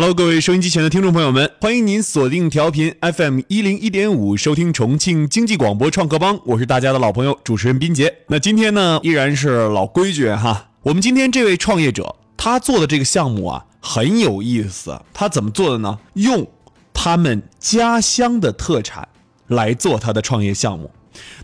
Hello，各位收音机前的听众朋友们，欢迎您锁定调频 FM 一零一点五，收听重庆经济广播创客帮，我是大家的老朋友主持人斌杰。那今天呢，依然是老规矩哈，我们今天这位创业者，他做的这个项目啊很有意思，他怎么做的呢？用他们家乡的特产来做他的创业项目。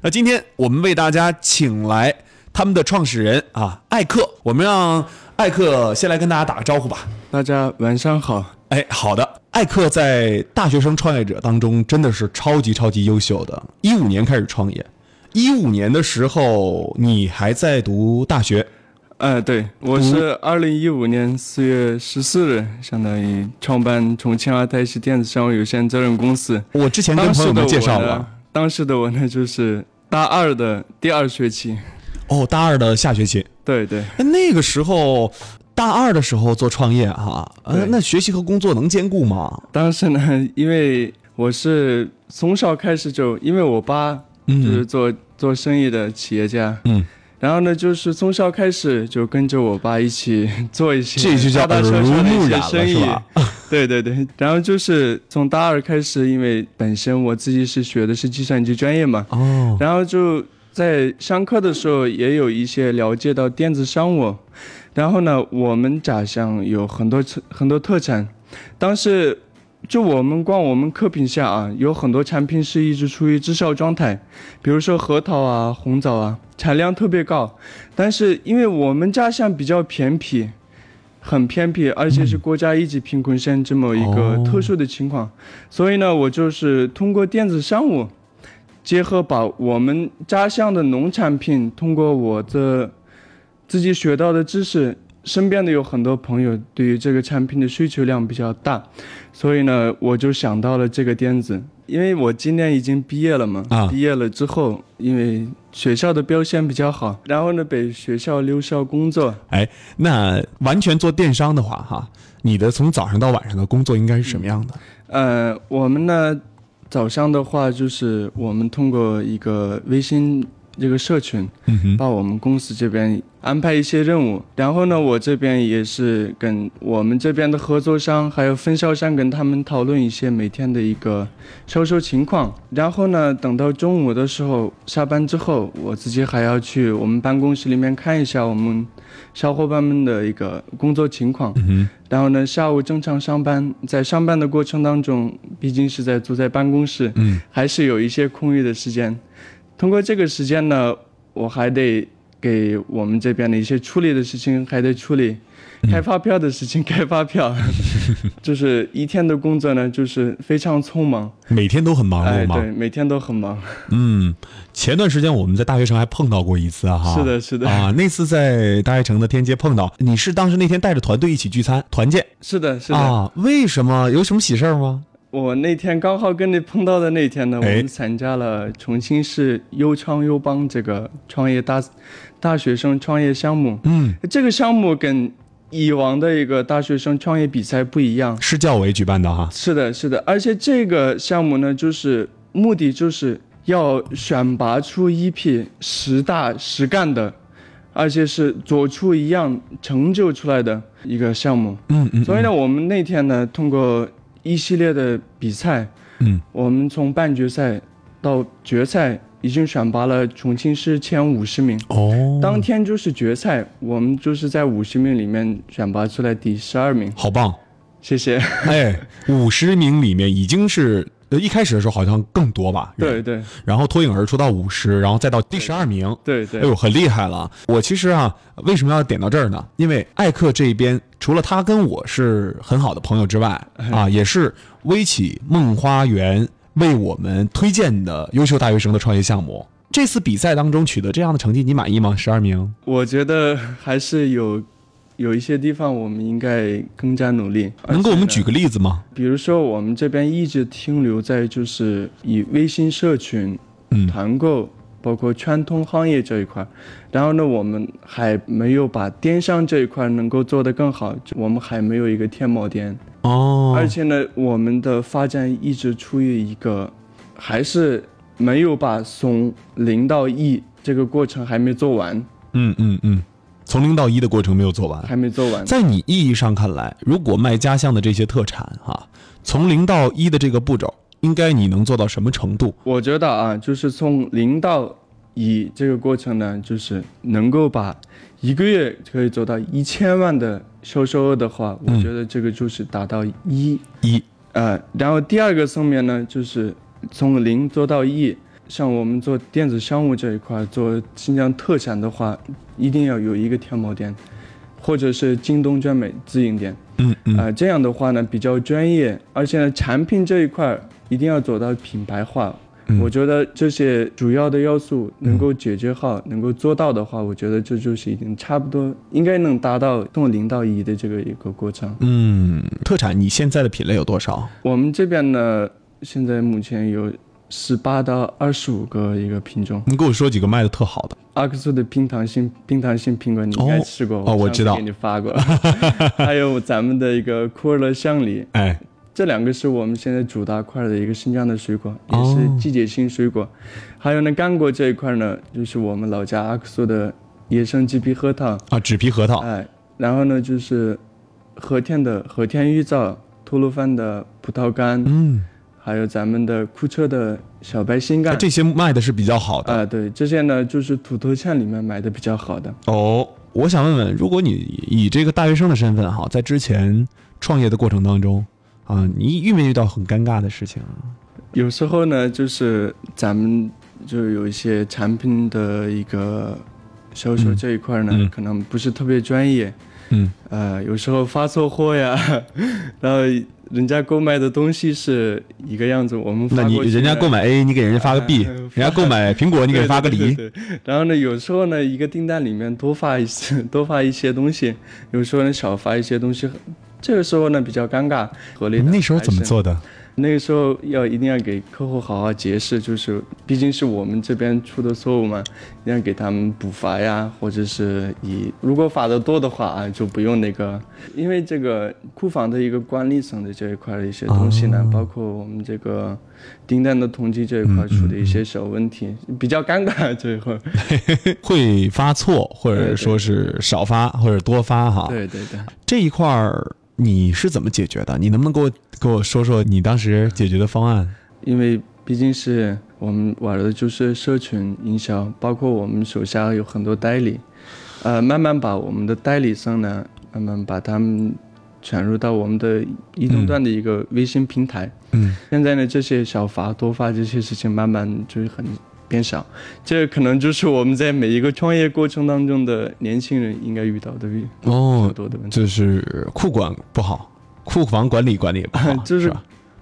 那今天我们为大家请来他们的创始人啊，艾克，我们让艾克先来跟大家打个招呼吧。大家晚上好。哎，好的，艾克在大学生创业者当中真的是超级超级优秀的。一五年开始创业，一五年的时候你还在读大学，呃，对，我是二零一五年四月十四日，相当于创办重庆阿泰系电子商务有限责任公司。我之前跟朋友们介绍了，当时的我呢就是大二的第二学期，哦，大二的下学期，对对，那个时候。大二的时候做创业哈，呃，那学习和工作能兼顾吗？当时呢，因为我是从小开始就，因为我爸就是做做生意的企业家，嗯，然后呢，就是从小开始就跟着我爸一起做一些这就叫大大小小的一些生意，是 对对对，然后就是从大二开始，因为本身我自己是学的是计算机专业嘛，哦，然后就在上课的时候也有一些了解到电子商务。然后呢，我们家乡有很多很多特产，当时就我们逛我们客品下啊，有很多产品是一直处于滞销状态，比如说核桃啊、红枣啊，产量特别高，但是因为我们家乡比较偏僻，很偏僻，而且是国家一级贫困县这么一个特殊的情况，所以呢，我就是通过电子商务，结合把我们家乡的农产品，通过我的。自己学到的知识，身边的有很多朋友对于这个产品的需求量比较大，所以呢，我就想到了这个点子。因为我今年已经毕业了嘛，啊毕业了之后，因为学校的标签比较好，然后呢被学校留校工作。哎，那完全做电商的话，哈，你的从早上到晚上的工作应该是什么样的？呃，我们呢，早上的话就是我们通过一个微信。这个社群，把我们公司这边安排一些任务，然后呢，我这边也是跟我们这边的合作商还有分销商跟他们讨论一些每天的一个销售情况，然后呢，等到中午的时候下班之后，我自己还要去我们办公室里面看一下我们小伙伴们的一个工作情况，然后呢，下午正常上班，在上班的过程当中，毕竟是在坐在办公室，还是有一些空余的时间。通过这个时间呢，我还得给我们这边的一些处理的事情还得处理，开发票的事情开发票，就是一天的工作呢，就是非常匆忙，每天都很忙碌吗？对，每天都很忙。嗯，前段时间我们在大学城还碰到过一次哈。是的，是的。啊，那次在大学城的天街碰到，你是当时那天带着团队一起聚餐团建？是的，是的。啊，为什么？有什么喜事儿吗？我那天刚好跟你碰到的那天呢，我们参加了重庆市优创优邦这个创业大大学生创业项目。嗯，这个项目跟以往的一个大学生创业比赛不一样，市教委举办的哈。是的，是的，而且这个项目呢，就是目的就是要选拔出一批实打实干的，而且是做出一样成就出来的一个项目。嗯嗯。所以呢，我们那天呢，通过。一系列的比赛，嗯，我们从半决赛到决赛已经选拔了重庆市前五十名。哦，当天就是决赛，我们就是在五十名里面选拔出来第十二名。好棒，谢谢。哎，五十名里面已经是。呃，一开始的时候好像更多吧，对对，然后脱颖而出到五十，然后再到第十二名，对对，哎呦，很厉害了。我其实啊，为什么要点到这儿呢？因为艾克这边除了他跟我是很好的朋友之外，啊，也是微企梦花园为我们推荐的优秀大学生的创业项目。这次比赛当中取得这样的成绩，你满意吗？十二名？我觉得还是有。有一些地方我们应该更加努力，能给我们举个例子吗？比如说我们这边一直停留在就是以微信社群、团购，包括全通行业这一块，然后呢，我们还没有把电商这一块能够做得更好，我们还没有一个天猫店哦，而且呢，我们的发展一直处于一个还是没有把从零到一这个过程还没做完。嗯嗯嗯。从零到一的过程没有做完，还没做完。在你意义上看来，如果卖家乡的这些特产哈，从零到一的这个步骤，应该你能做到什么程度？我觉得啊，就是从零到一这个过程呢，就是能够把一个月可以做到一千万的销售额的话，我觉得这个就是达到一一。呃，然后第二个层面呢，就是从零做到一。像我们做电子商务这一块，做新疆特产的话，一定要有一个天猫店，或者是京东专美自营店。嗯嗯。啊，这样的话呢，比较专业，而且呢，产品这一块一定要做到品牌化。嗯我觉得这些主要的要素能够解决好，能够做到的话，我觉得这就是已经差不多，应该能达到从零到一的这个一个过程。嗯，特产你现在的品类有多少？我们这边呢，现在目前有十八到二十五个一个品种。你给我说几个卖的特好的？阿克苏的冰糖心冰糖心苹果，你应该吃过哦，我知道，给你发过。还有咱们的一个库尔勒香梨，哎。这两个是我们现在主打块的一个新疆的水果，也是季节性水果。还有呢，干果这一块呢，就是我们老家阿克苏的野生鸡皮核桃啊，纸皮核桃。哎，然后呢，就是和田的和田玉枣、吐鲁番的葡萄干，嗯，还有咱们的库车的小白新干，这些卖的是比较好的。啊，对，这些呢就是土特产里面买的比较好的。哦，我想问问，如果你以这个大学生的身份哈，在之前创业的过程当中。啊，你遇没遇到很尴尬的事情啊？有时候呢，就是咱们就有一些产品的一个销售这一块呢，可能不是特别专业。嗯。呃，有时候发错货呀，然后人家购买的东西是一个样子，我们那你人家购买 A，你给人家发个 B；人家购买 苹果，你给发个梨。然后呢，有时候呢，一个订单里面多发一些，多发一些东西；有时候呢，少发一些东西。这个时候呢比较尴尬，合理。那时候怎么做的？那个时候要一定要给客户好好解释，就是毕竟是我们这边出的错误嘛，一定要给他们补发呀，或者是以如果发的多的话啊，就不用那个，因为这个库房的一个管理层的这一块的一些东西呢，包括我们这个订单的统计这一块出的一些小问题，比较尴尬这一块，会发错或者说是少发或者多发哈。对对对，这一块儿。你是怎么解决的？你能不能给我给我说说你当时解决的方案？因为毕竟是我们玩的就是社群营销，包括我们手下有很多代理，呃，慢慢把我们的代理商呢，慢慢把他们传入到我们的移动端的一个微信平台。嗯，现在呢，这些小发多发这些事情，慢慢就是很。变少，这可能就是我们在每一个创业过程当中的年轻人应该遇到的哦多的问题，就是库管不好，库房管理管理不好，就是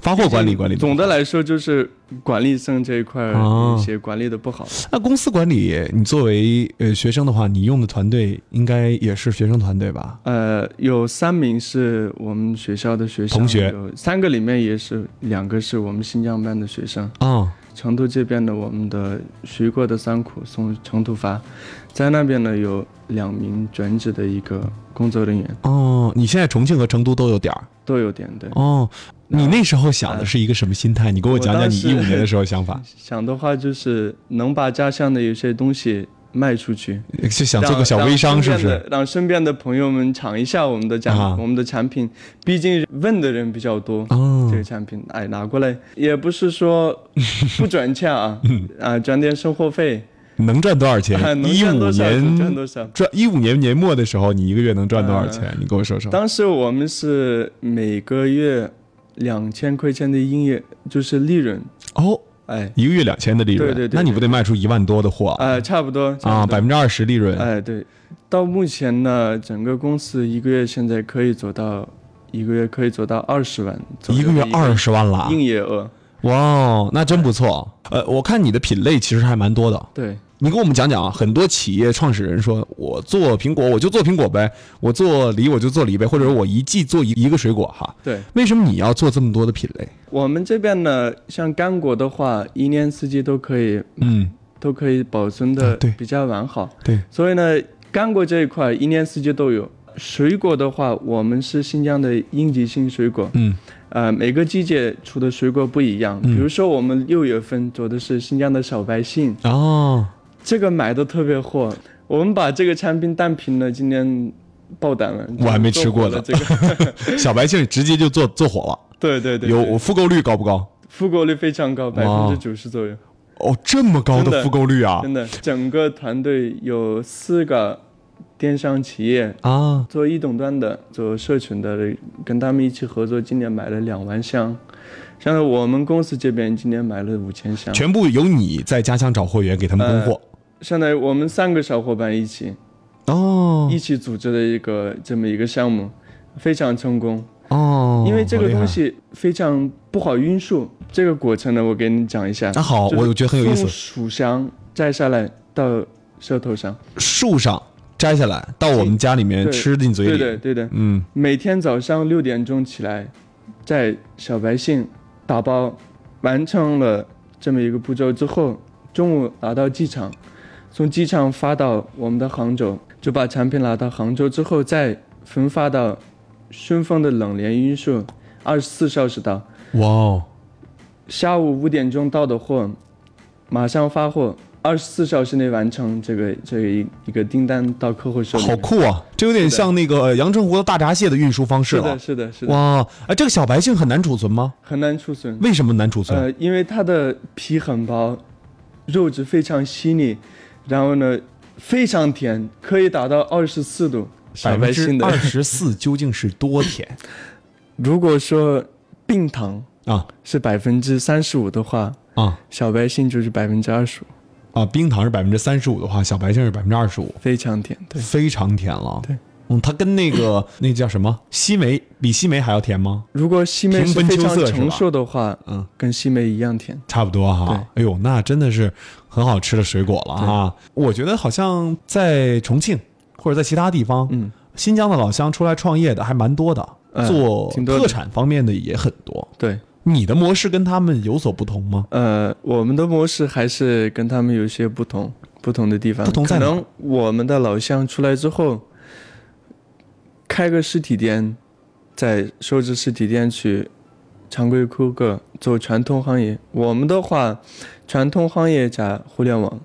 发货管理管理。总的来说，就是管理层这一块一些管理的不好。那公司管理，你作为呃学生的话，你用的团队应该也是学生团队吧？呃，有三名是我们学校的学生，同学，三个里面也是两个是我们新疆班的学生啊。成都这边的我们的徐过的三库从成都发，在那边呢有两名转职的一个工作人员。哦，你现在重庆和成都都有点儿，都有点对。哦，你那时候想的是一个什么心态？你给我讲讲你一五年的时候想法。想的话就是能把家乡的有些东西。卖出去，就想做个小微商，是不是？让身边的朋友们尝一下我们的产，我们的产品。毕竟问的人比较多，这个产品，哎，拿过来也不是说不赚钱啊，啊，赚点生活费。能赚多少钱？一五年赚多少？赚一五年年末的时候，你一个月能赚多少钱？你跟我说说。当时我们是每个月两千块钱的营业，就是利润。哦。哎，一个月两千的利润，对对对，那你不得卖出一万多的货？哎，差不多啊，百分之二十利润。哎，对，到目前呢，整个公司一个月现在可以做到，一个月可以做到二十万，一个月二十万了，营业额。哇，那真不错。呃，我看你的品类其实还蛮多的。对。你给我们讲讲啊，很多企业创始人说，我做苹果我就做苹果呗，我做梨我就做梨呗，或者我一季做一一个水果哈。对，为什么你要做这么多的品类？我们这边呢，像干果的话，一年四季都可以，嗯，都可以保存的比较完好。对，所以呢，干果这一块一年四季都有。水果的话，我们是新疆的应季性水果，嗯，呃，每个季节出的水果不一样。比如说，我们六月份做的是新疆的小白杏。哦。这个买的特别火，我们把这个产品单品了，今年爆单了。我还没吃过的呢这个，小白杏直接就做做火了，对对对，对有复购率高不高？复购率非常高，百分之九十左右，哦，这么高的的复购率啊！真的。整个团队有四个电商企业啊，做移动端的，做社群的，跟他们一起合作，今年买了两万箱。像我们公司这边今年买了五千箱。全部由你在家乡找货源给他们供货。相当于我们三个小伙伴一起哦一起组织的一个这么一个项目，非常成功。哦，因为这个东西非常不好运输，这个过程呢，我给你讲一下。啊好，就是我觉得很有意思从。薯香摘下来到舌头上，树上摘下来到我们家里面吃进嘴里。对的对的。嗯，每天早上六点钟起来，在小白杏打包，完成了这么一个步骤之后，中午拿到机场，从机场发到我们的杭州，就把产品拿到杭州之后，再分发到顺丰的冷链运输，二十四小时到。哇哦，下午五点钟到的货，马上发货，二十四小时内完成这个这个一一个订单到客户手里。好酷啊！这有点像那个阳澄湖的大闸蟹的运输方式了是的，。是的，是的，哇，哎，这个小白杏很难储存吗？很难储存。为什么难储存？呃，因为它的皮很薄，肉质非常细腻，然后呢非常甜，可以达到二十四度。小百分白杏的之二，十四 究竟是多甜如果说冰糖啊是百分之三十五的话，啊小白杏就是百分之二十五，啊！冰糖是百分之三十五的话，小白杏是百分之二十五，非常甜。对，非常甜了。对，嗯，它跟那个 那叫什么西梅比西梅还要甜吗？如果西梅是非常成熟的话，嗯，跟西梅一样甜。差不多哈。哎呦，那真的是很好吃的水果了哈！我觉得好像在重庆或者在其他地方，嗯，新疆的老乡出来创业的还蛮多的，嗯做特产方面的也很多。对，你的模式跟他们有所不同吗？呃，我们的模式还是跟他们有些不同，不同的地方。不同在可能我们的老乡出来之后，开个实体店，在收支实体店去常规顾客做传统行业。我们的话，传统行业加互联网，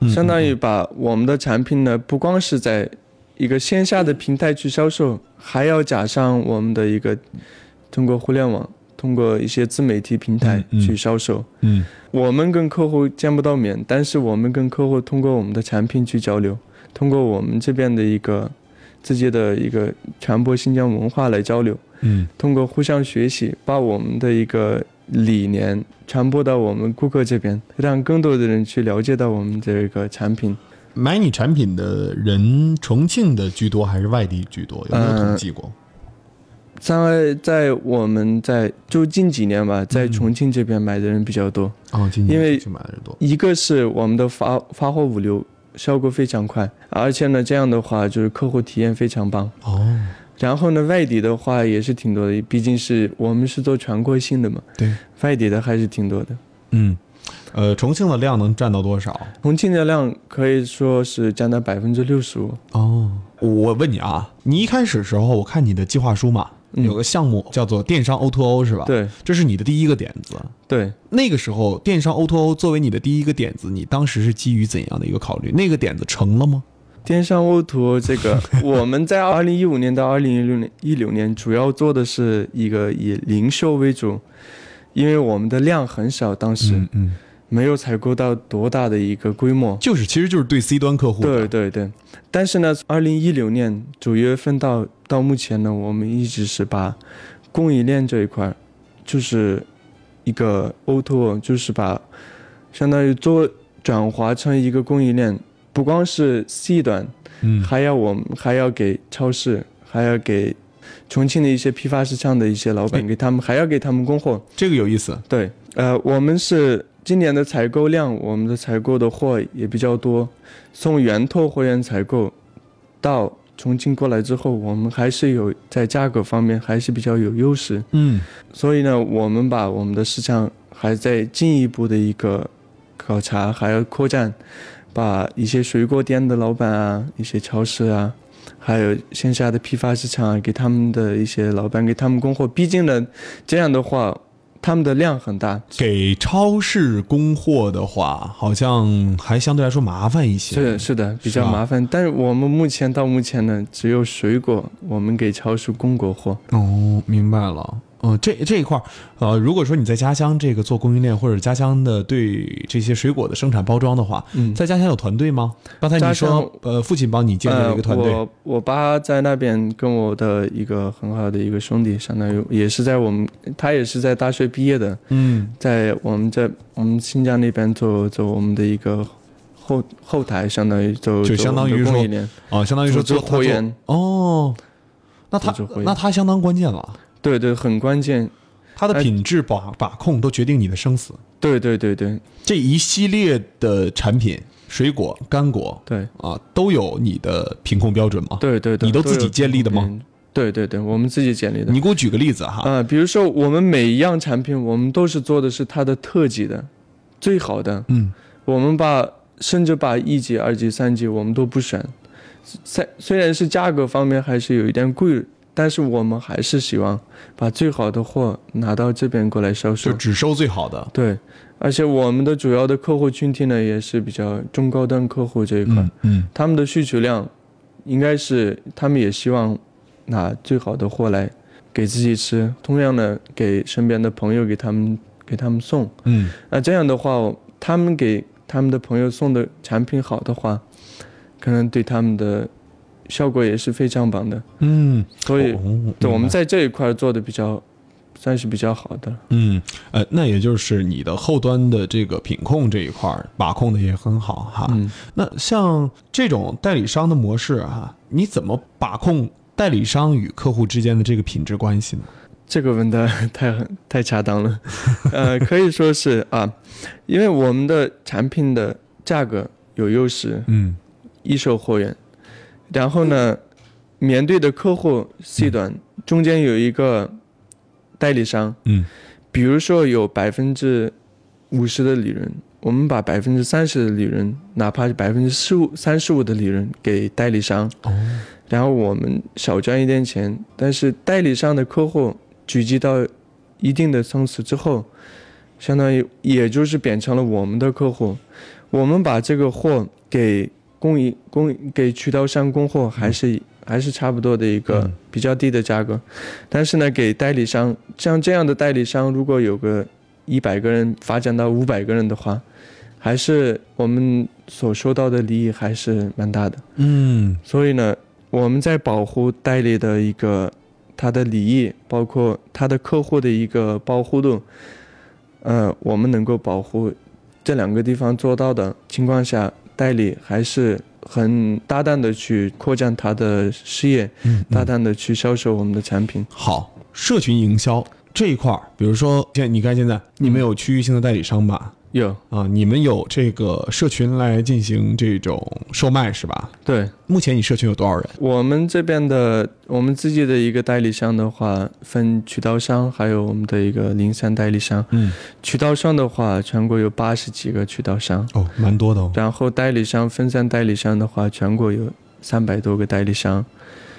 嗯相当于把我们的产品呢，不光是在一个线下的平台去销售，还要加上我们的一个通过互联网，通过一些自媒体平台去销售。嗯我们跟客户见不到面，但是我们跟客户通过我们的产品去交流，通过我们这边的一个自己的一个传播新疆文化来交流，嗯通过互相学习，把我们的一个理念传播到我们顾客这边，让更多的人去了解到我们这个产品。买你产品的人，重庆的居多还是外地居多？有没有统计过？在在我们在就近几年吧，在重庆这边买的人比较多。哦，因为去买的人多。一个是我们的发发货物流效果非常快，而且呢，这样的话就是客户体验非常棒。哦，然后呢，外地的话也是挺多的，毕竟是我们是做全国性的嘛，对，外地的还是挺多的。嗯，呃，重庆的量能占到多少？重庆的量可以说是占到百分之六十五。哦，我问你啊，你一开始时候我看你的计划书嘛，嗯有个项目叫做电商 O to O 是吧？，对这是你的第一个点子。对，那个时候，电商 O to O 作为你的第一个点子，你当时是基于怎样的一个考虑？那个点子成了吗？电商 O to 这个，我们在二零一五年到二零一六年一六年主要做的是一个以零售为主，因为我们的量很少，当时嗯嗯，没有采购到多大的一个规模。就是其实就是对 C 端客户的。对对对，但是呢，二零一六年九月份到到目前呢，我们一直是把供应链这一块，就是一个 O to O，就是把相当于做转化成一个供应链，不光是 C 端，嗯还要我们还要给超市，还要给重庆的一些批发市场的一些老板，哎给他们还要给他们供货。这个有意思。对，呃，我们是今年的采购量，我们的采购的货也比较多，从源头货源采购到重庆过来之后，我们还是有在价格方面还是比较有优势，嗯所以呢，我们把我们的市场还在进一步的一个考察，还要扩展，把一些水果店的老板啊，一些超市啊。还有线下的批发市场啊，给他们的一些老板给他们供货。毕竟呢，这样的话，他们的量很大，给超市供货的话，好像还相对来说麻烦一些。是是的，比较麻烦。但是我们目前到目前呢，只有水果我们给超市供过货。哦，明白了。嗯，这这一块儿，呃，如果说你在家乡这个做供应链，或者家乡的对这些水果的生产包装的话，嗯在家乡有团队吗？刚才你说，呃，父亲帮你建立了一个团队，呃、我我爸在那边跟我的一个很好的一个兄弟，相当于也是在我们，他也是在大学毕业的，嗯，在我们在我们新疆那边做做我们的一个后后台，相当于就就相当于说啊，相当于说做货源哦，那他那他相当关键了，对对，很关键。它的哎品质把把控都决定你的生死。对对对对这一系列的产品，水果、干果对啊，都有你的品控标准吗？对对对，你都自己建立的吗嗯对对对，我们自己建立的。你给我举个例子哈。啊、比如说我们每一样产品，我们都是做的是它的特级的，最好的。嗯我们把甚至把一级、二级、三级我们都不选，虽虽然是价格方面还是有一点贵，但是我们还是希望把最好的货拿到这边过来销售就。只收最好的。对，而且我们的主要的客户群体呢，也是比较中高端客户这一块，嗯嗯他们的需求量应该是他们也希望拿最好的货来给自己吃，同样的给身边的朋友给他们给他们送。嗯那这样的话，他们给他们的朋友送的产品好的话，可能对他们的效果也是非常棒的。嗯，所以，哦对我们在这一块做的比较，算是比较好的。嗯呃，那也就是你的后端的这个品控这一块儿把控的也很好哈。嗯，那像这种代理商的模式啊，你怎么把控代理商与客户之间的这个品质关系呢？这个问的太太恰当了，呃，可以说是啊，因为我们的产品的价格有优势，嗯一手货源，然后呢，面对的客户 C 端中间有一个代理商，嗯。比如说有百分之五十的利润，我们把百分之三十的利润，哪怕是百分之十五、三十五的利润给代理商，哦。然后我们少赚一点钱，但是代理商的客户聚集到一定的层次之后，相当于也就是变成了我们的客户，我们把这个货给供应供给渠道商供货，还是、还是差不多的一个嗯。比较低的价格，但是呢，给代理商像这样的代理商，如果有个一百个人发展到五百个人的话，还是我们所收到的利益还是蛮大的。嗯。所以呢，我们在保护代理的一个他的利益，包括他的客户的一个保护度，呃，我们能够保护这两个地方做到的情况下，代理还是很大胆的去扩展他的事业，嗯，大胆的去销售我们的产品。好，社群营销这一块儿，比如说现你看现在你们有区域性的代理商吧？有啊，你们有这个社群来进行这种售卖是吧？对目前你社群有多少人？我们这边的我们自己的一个代理商的话，分渠道商，还有我们的一个零散代理商。嗯，渠道商的话，全国有八十几个渠道商。哦，蛮多的哦。然后代理商分散代理商的话，全国有三百多个代理商，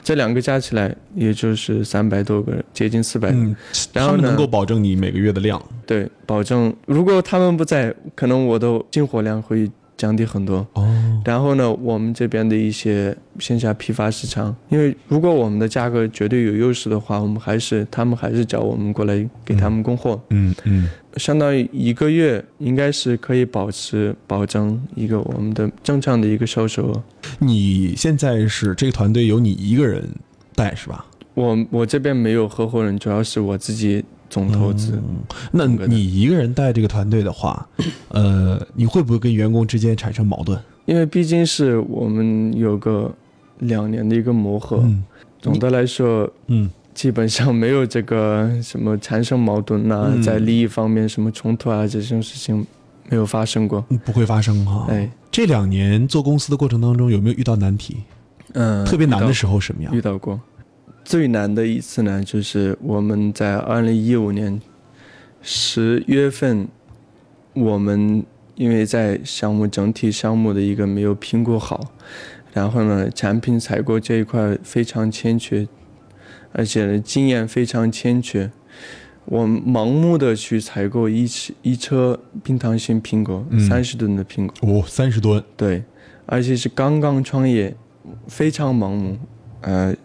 这两个加起来也就是三百多个，接近四百个。嗯，然后呢他们能够保证你每个月的量。对，保证如果他们不在，可能我的进货量会降低很多。哦，然后呢，我们这边的一些线下批发市场，因为如果我们的价格绝对有优势的话，我们还是他们还是找我们过来给他们供货，嗯嗯，相当于一个月应该是可以保持保证一个我们的正常的一个销售额。你现在是这个团队由你一个人带是吧？我我这边没有合伙人，主要是我自己总投资。那你一个人带这个团队的话，呃，你会不会跟员工之间产生矛盾？因为毕竟是我们有个两年的一个磨合，嗯总的来说嗯基本上没有这个什么产生矛盾呐、嗯在利益方面什么冲突啊这种事情没有发生过。嗯，不会发生哈。哎，这两年做公司的过程当中，有没有遇到难题？嗯，特别难的时候什么样遇？到过。最难的一次呢，就是我们在二零一五年十月份，我们因为在项目整体项目的一个没有评估好，然后呢，产品采购这一块非常欠缺，而且呢经验非常欠缺。我盲目的去采购一车一车冰糖心苹果，三十吨的苹果，哦，三十吨，对，而且是刚刚创业，非常盲目，呃，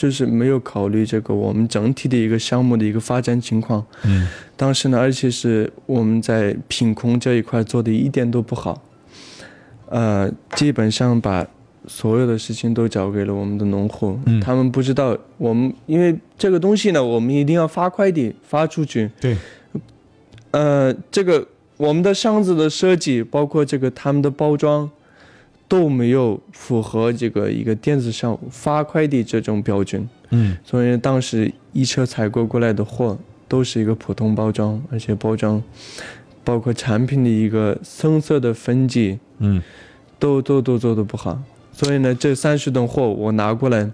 就是没有考虑这个我们整体的一个项目的一个发展情况。嗯，当时呢，而且是我们在品控这一块做的一点都不好，呃，基本上把所有的事情都交给了我们的农户，嗯。他们不知道我们因为这个东西呢，我们一定要发快递发出去，对，呃，这个我们的箱子的设计，包括这个他们的包装，都没有符合这个一个电子商务发快递这种标准，嗯。所以当时一车采购过来的货都是一个普通包装，而且包装包括产品的一个深色的分级，嗯，都都都做的不好。所以呢，这三十吨货我拿过来，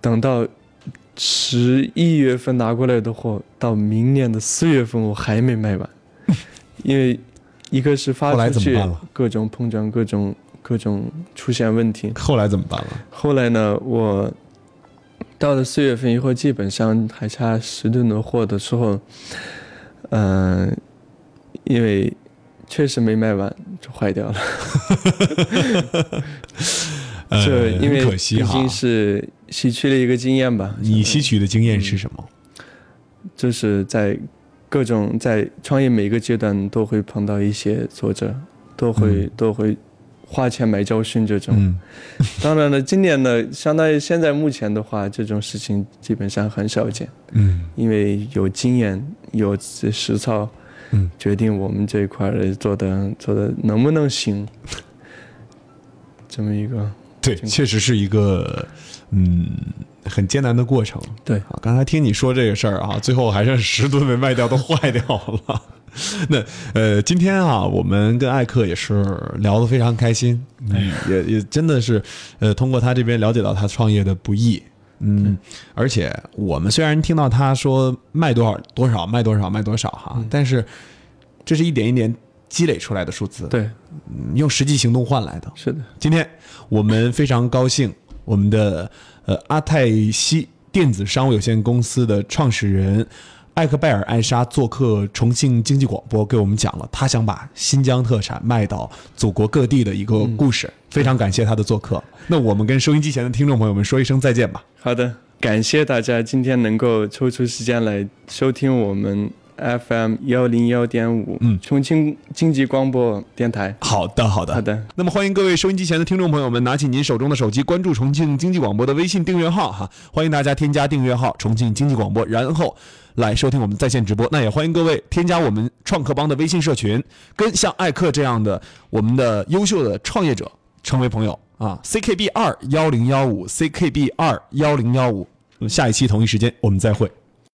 等到十一月份拿过来的货，到明年的四月份我还没卖完，因为一个是发出去各种碰撞，各种各种出现问题。后来怎么办了？后来呢，我到了四月份以后，基本上还差十吨的货的时候，嗯、因为确实没卖完就坏掉了。呃这因为很可惜哈毕竟。是吸取了一个经验吧。你吸取的经验是什么？就是在各种在创业每个阶段都会碰到一些挫折，都会、都会花钱买教训这种。嗯 当然了，今年呢，相当于现在目前的话，这种事情基本上很少见，嗯因为有经验，有这实操，嗯，决定我们这一块儿做的做的能不能行，这么一个对，确实是一个嗯很艰难的过程。对啊，刚才听你说这个事儿啊，最后还剩十吨没卖掉，都坏掉了。那呃，今天啊，我们跟艾克也是聊得非常开心，嗯，也也真的是呃，通过他这边了解到他创业的不易，嗯，而且我们虽然听到他说卖多少多少卖多少卖多少哈，但是这是一点一点积累出来的数字，对，嗯用实际行动换来的。是的，今天我们非常高兴，我们的呃阿泰西电子商务有限公司的创始人艾克拜尔艾莎做客重庆经济广播，给我们讲了他想把新疆特产卖到祖国各地的一个故事。非常感谢他的做客。那我们跟收音机前的听众朋友们说一声再见吧。好的，感谢大家今天能够抽出时间来收听我们 FM 幺零幺点五，嗯重庆经济广播电台。好的，好的，好的。那么欢迎各位收音机前的听众朋友们，拿起您手中的手机，关注重庆经济广播的微信订阅号哈，欢迎大家添加订阅号“重庆经济广播”，然后来收听我们在线直播。那也欢迎各位添加我们创客帮的微信社群，跟像艾克这样的我们的优秀的创业者成为朋友啊！CKB 二幺零幺五，CKB 二幺零幺五，下一期同一时间我们再会。